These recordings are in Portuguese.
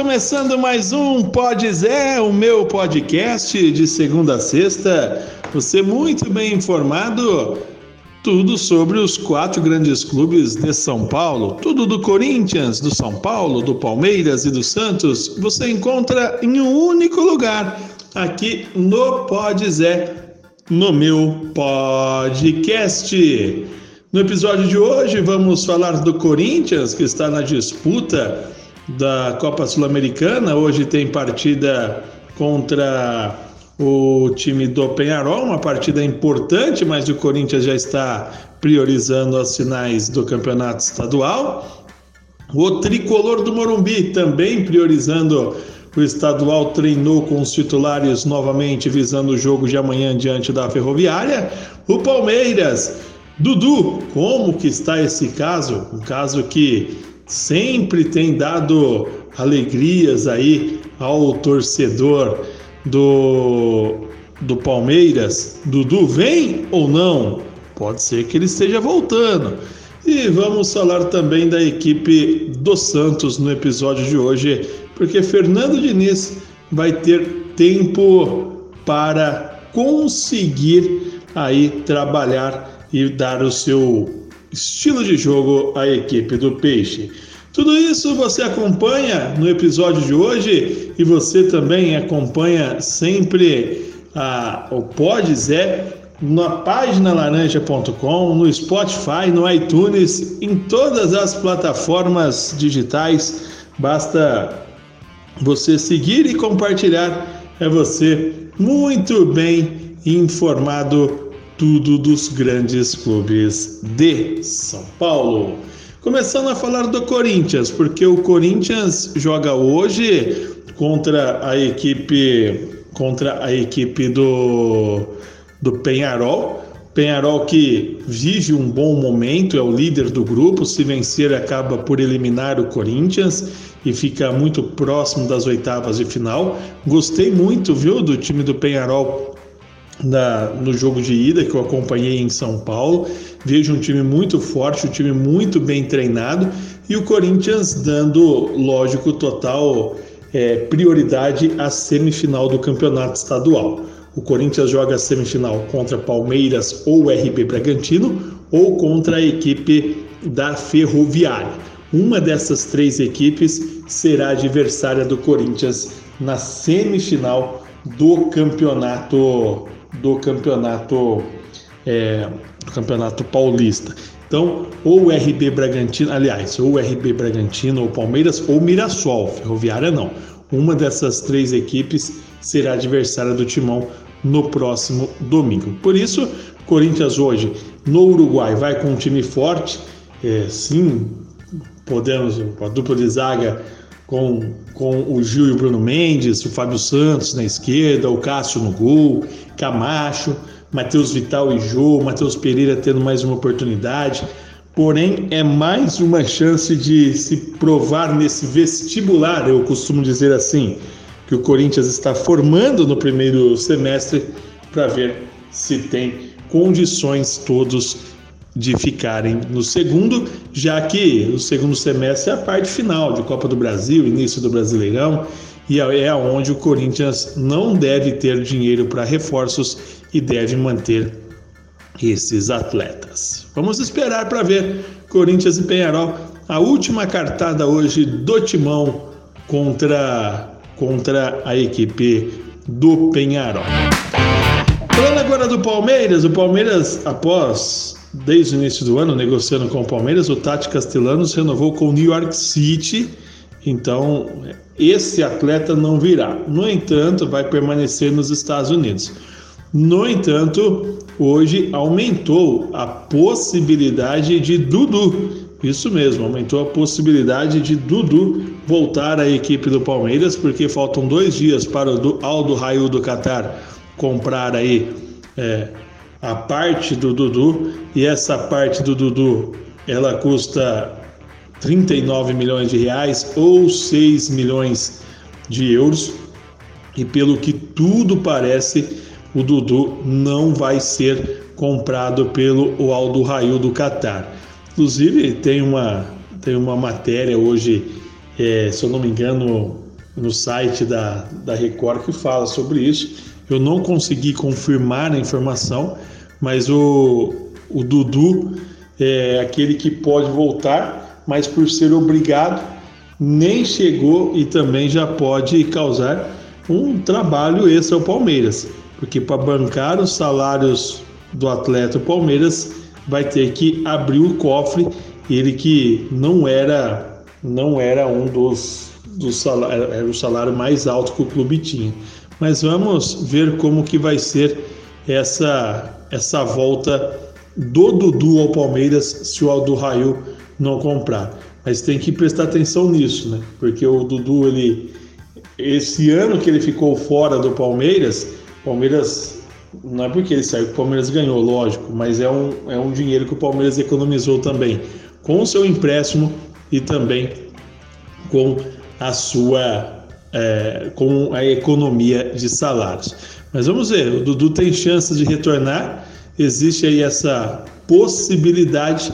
começando mais um Pode Zé, o meu podcast de segunda a sexta. Você muito bem informado, tudo sobre os quatro grandes clubes de São Paulo, tudo do Corinthians, do São Paulo, do Palmeiras e do Santos, você encontra em um único lugar, aqui no Pode Zé, no meu podcast. No episódio de hoje vamos falar do Corinthians, que está na disputa da Copa Sul-Americana. Hoje tem partida contra o time do Penharol, uma partida importante, mas o Corinthians já está priorizando as finais do campeonato estadual. O tricolor do Morumbi também priorizando o estadual, treinou com os titulares novamente, visando o jogo de amanhã diante da Ferroviária. O Palmeiras, Dudu, como que está esse caso? Um caso que sempre tem dado alegrias aí ao torcedor do, do Palmeiras. Dudu vem ou não? Pode ser que ele esteja voltando. E vamos falar também da equipe do Santos no episódio de hoje, porque Fernando Diniz vai ter tempo para conseguir aí trabalhar e dar o seu estilo de jogo à equipe do Peixe. Tudo isso você acompanha no episódio de hoje e você também acompanha sempre a, o Pode Zé na página laranja.com, no Spotify, no iTunes, em todas as plataformas digitais. Basta você seguir e compartilhar. É você muito bem informado tudo dos grandes clubes de São Paulo. Começando a falar do Corinthians, porque o Corinthians joga hoje contra a equipe contra a equipe do do Penharol. Penharol que vive um bom momento, é o líder do grupo. Se vencer, acaba por eliminar o Corinthians e fica muito próximo das oitavas de final. Gostei muito, viu, do time do Penharol no jogo de ida que eu acompanhei em São Paulo. Vejo um time muito forte, um time muito bem treinado e o Corinthians dando, lógico, total é, prioridade à semifinal do campeonato estadual. O Corinthians joga a semifinal contra Palmeiras ou RB Bragantino ou contra a equipe da Ferroviária. Uma dessas três equipes será adversária do Corinthians na semifinal do campeonato do campeonato é, do campeonato paulista. Então, ou o RB Bragantino, aliás, ou o RB Bragantino, ou Palmeiras, ou Mirassol, Ferroviária não. Uma dessas três equipes será adversária do Timão no próximo domingo. Por isso, Corinthians hoje no Uruguai vai com um time forte, é, sim, podemos, a dupla de zaga com, com o Gil e o Bruno Mendes, o Fábio Santos na esquerda, o Cássio no gol, Camacho, Matheus Vital e Jô, Matheus Pereira tendo mais uma oportunidade. Porém, é mais uma chance de se provar nesse vestibular, eu costumo dizer assim, que o Corinthians está formando no primeiro semestre para ver se tem condições todos de ficarem no segundo, já que o segundo semestre é a parte final de Copa do Brasil, início do Brasileirão, e é onde o Corinthians não deve ter dinheiro para reforços e deve manter esses atletas. Vamos esperar para ver Corinthians e Penharol, a última cartada hoje do Timão contra contra a equipe do Penharol. Falando agora do Palmeiras, o Palmeiras após desde o início do ano, negociando com o Palmeiras, o Tati Castellanos renovou com o New York City. Então, esse atleta não virá. No entanto, vai permanecer nos Estados Unidos. No entanto, hoje aumentou a possibilidade de Dudu. Isso mesmo, aumentou a possibilidade de Dudu voltar à equipe do Palmeiras, porque faltam dois dias para o Aldo Raio do Qatar comprar aí é, a parte do Dudu e essa parte do Dudu ela custa 39 milhões de reais ou 6 milhões de euros e pelo que tudo parece o Dudu não vai ser comprado pelo Aldo Raio do Qatar. Inclusive tem uma tem uma matéria hoje, é, se eu não me engano, no site da, da Record que fala sobre isso. Eu não consegui confirmar a informação, mas o, o Dudu é aquele que pode voltar, mas por ser obrigado, nem chegou e também já pode causar um trabalho extra ao Palmeiras, porque para bancar os salários do atleta o Palmeiras vai ter que abrir o cofre, ele que não era não era um dos, dos salários, era o salário mais alto que o clube tinha. Mas vamos ver como que vai ser essa essa volta do Dudu ao Palmeiras se o Aldo Raio não comprar. Mas tem que prestar atenção nisso, né? Porque o Dudu, ele esse ano que ele ficou fora do Palmeiras, Palmeiras não é porque ele saiu que o Palmeiras ganhou, lógico, mas é um, é um dinheiro que o Palmeiras economizou também com o seu empréstimo e também com a sua é, com a economia de salários. Mas vamos ver, o Dudu tem chances de retornar, existe aí essa possibilidade.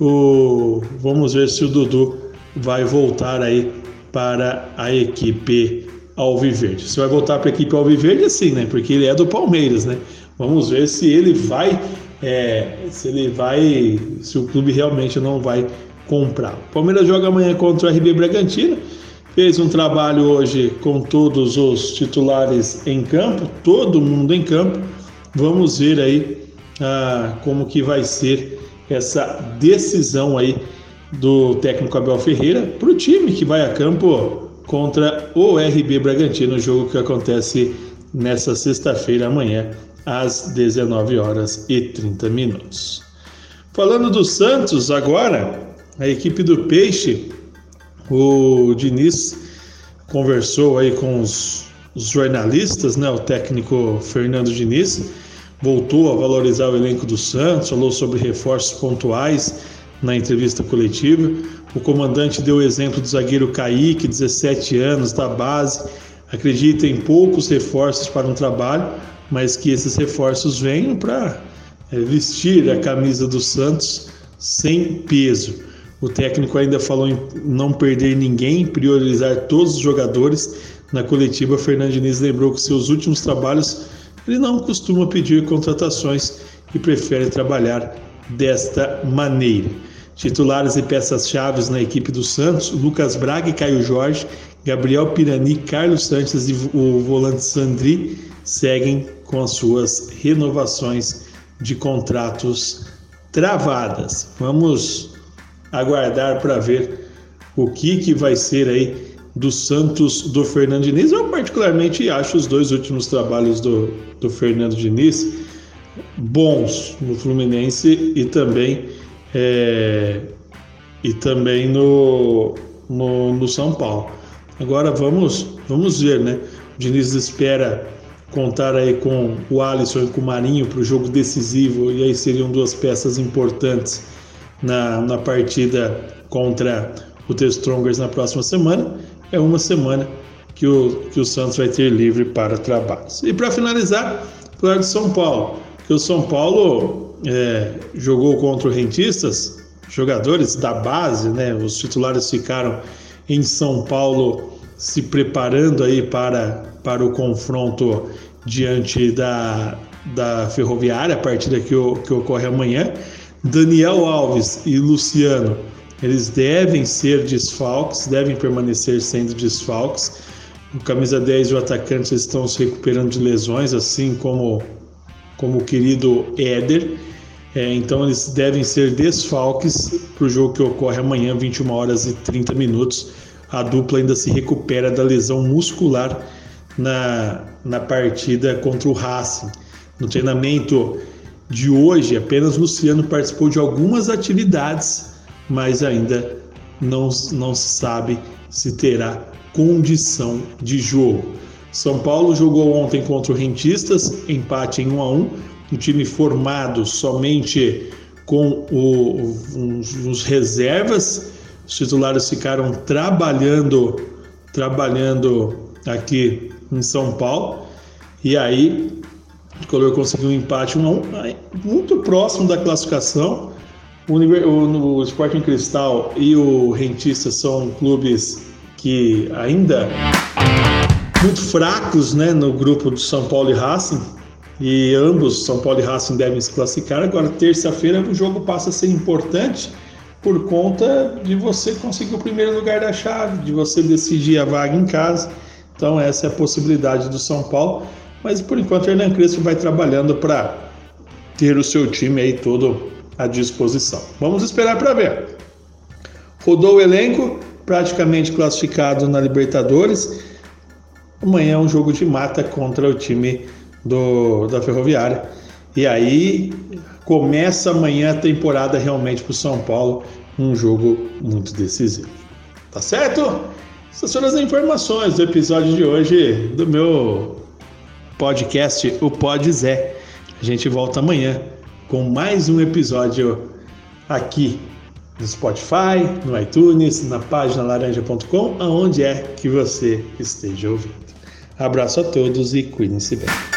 O, vamos ver se o Dudu vai voltar aí para a equipe Alviverde. Você vai voltar para a equipe Alviverde assim, né? Porque ele é do Palmeiras, né? Vamos ver se ele vai, é, se ele vai, se o clube realmente não vai comprar. O Palmeiras joga amanhã contra o RB Bragantino. Fez um trabalho hoje com todos os titulares em campo, todo mundo em campo. Vamos ver aí ah, como que vai ser essa decisão aí do técnico Abel Ferreira para o time que vai a campo contra o RB Bragantino, jogo que acontece nessa sexta-feira amanhã às 19 horas e 30 minutos. Falando do Santos agora, a equipe do Peixe, o Diniz conversou aí com os, os jornalistas, né, o técnico Fernando Diniz, voltou a valorizar o elenco do Santos, falou sobre reforços pontuais na entrevista coletiva. O comandante deu o exemplo do zagueiro Kaique, 17 anos, da base. Acredita em poucos reforços para um trabalho, mas que esses reforços venham para é, vestir a camisa do Santos sem peso. O técnico ainda falou em não perder ninguém, priorizar todos os jogadores. Na coletiva, Fernando Diniz lembrou que seus últimos trabalhos ele não costuma pedir contratações e prefere trabalhar desta maneira. Titulares e peças-chave na equipe do Santos: Lucas Braga e Caio Jorge, Gabriel Pirani, Carlos Santos e o volante Sandri seguem com as suas renovações de contratos travadas. Vamos aguardar para ver o que, que vai ser aí do Santos do Fernando Diniz. Eu particularmente acho os dois últimos trabalhos do, do Fernando Diniz bons no Fluminense e também é, e também no, no, no, São Paulo. Agora vamos, vamos ver, né? O Diniz espera contar aí com o Alisson e com o Marinho para o jogo decisivo e aí seriam duas peças importantes na, na partida contra o The Strongers na próxima semana. É uma semana que o, que o Santos vai ter livre para trabalhos. E para finalizar, falar de São Paulo, que o São Paulo é, jogou contra o Rentistas, jogadores da base, né? Os titulares ficaram em São Paulo se preparando aí para, para o confronto diante da, da Ferroviária, a partida que, que ocorre amanhã. Daniel Alves e Luciano, eles devem ser desfalques, devem permanecer sendo desfalques. O camisa 10 e o atacante estão se recuperando de lesões, assim como, como o querido Éder. É, então eles devem ser desfalques para o jogo que ocorre amanhã, 21 horas e 30 minutos. A dupla ainda se recupera da lesão muscular na, na partida contra o Racing. No treinamento de hoje, apenas Luciano participou de algumas atividades, mas ainda não, não se sabe se terá condição de jogo. São Paulo jogou ontem contra o Rentistas, empate em 1 a 1 um time formado somente com o, os, os reservas. Os titulares ficaram trabalhando, trabalhando aqui em São Paulo. E aí, o Color conseguiu um empate 1 a 1, muito próximo da classificação. O, o, o Sporting Cristal e o Rentista são clubes que ainda muito fracos né, no grupo do São Paulo e Racing, e ambos, São Paulo e Racing, devem se classificar. Agora, terça-feira, o jogo passa a ser importante por conta de você conseguir o primeiro lugar da chave, de você decidir a vaga em casa. Então, essa é a possibilidade do São Paulo. Mas, por enquanto, o Hernan Crespo vai trabalhando para ter o seu time aí todo à disposição. Vamos esperar para ver. Rodou o elenco, praticamente classificado na Libertadores. Amanhã é um jogo de mata contra o time do, da Ferroviária. E aí começa amanhã a temporada realmente para o São Paulo, um jogo muito decisivo. Tá certo? Essas foram as informações do episódio de hoje do meu podcast, o Pod Zé. A gente volta amanhã com mais um episódio aqui no Spotify, no iTunes, na página laranja.com, aonde é que você esteja ouvindo. Abraço a todos e cuidem-se bem.